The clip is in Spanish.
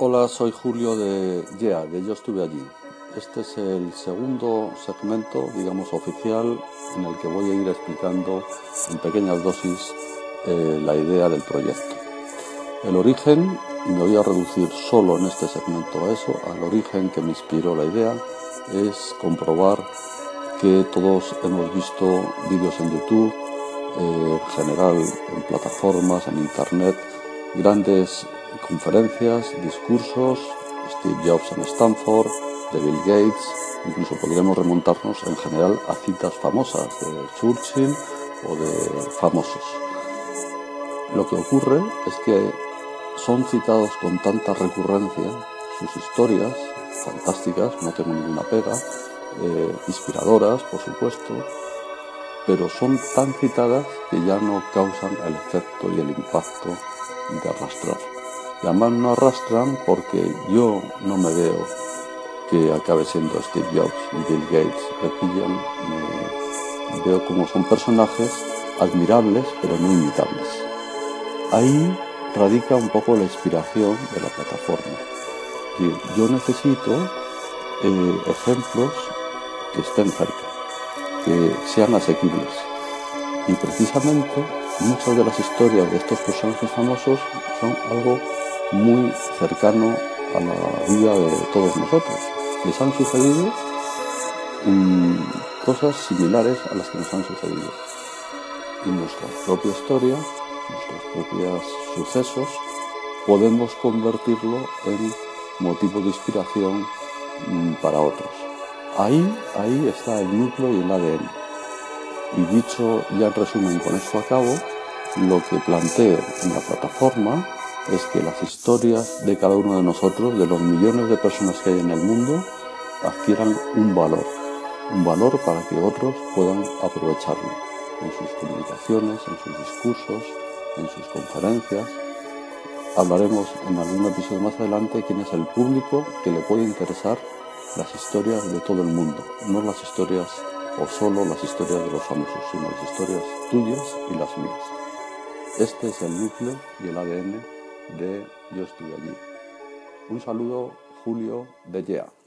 Hola, soy Julio de Yeah, de Yo estuve allí. Este es el segundo segmento, digamos, oficial en el que voy a ir explicando en pequeñas dosis eh, la idea del proyecto. El origen, y me voy a reducir solo en este segmento a eso, al origen que me inspiró la idea, es comprobar que todos hemos visto vídeos en YouTube, eh, en general en plataformas, en Internet, grandes conferencias, discursos, Steve Jobs en Stanford, de Bill Gates, incluso podríamos remontarnos en general a citas famosas de Churchill o de famosos. Lo que ocurre es que son citados con tanta recurrencia sus historias, fantásticas, no tengo ninguna pega, eh, inspiradoras, por supuesto, pero son tan citadas que ya no causan el efecto y el impacto de arrastrar. Y además no arrastran porque yo no me veo que acabe siendo Steve Jobs Bill Gates. Me pillan, me veo como son personajes admirables pero no imitables. Ahí radica un poco la inspiración de la plataforma. Yo necesito eh, ejemplos que estén cerca, que sean asequibles. Y precisamente muchas de las historias de estos personajes famosos son algo muy cercano a la vida de todos nosotros. Les han sucedido mm, cosas similares a las que nos han sucedido. Y nuestra propia historia, nuestros propios sucesos, podemos convertirlo en motivo de inspiración mm, para otros. Ahí, ahí está el núcleo y el ADN. Y dicho ya en resumen, con esto acabo, lo que planteo en la plataforma es que las historias de cada uno de nosotros, de los millones de personas que hay en el mundo, adquieran un valor, un valor para que otros puedan aprovecharlo en sus comunicaciones, en sus discursos, en sus conferencias. Hablaremos en algún episodio más adelante quién es el público que le puede interesar las historias de todo el mundo, no las historias o solo las historias de los famosos, sino las historias tuyas y las mías. Este es el núcleo y el ADN de Yo estoy allí. Un saludo, Julio de Yea.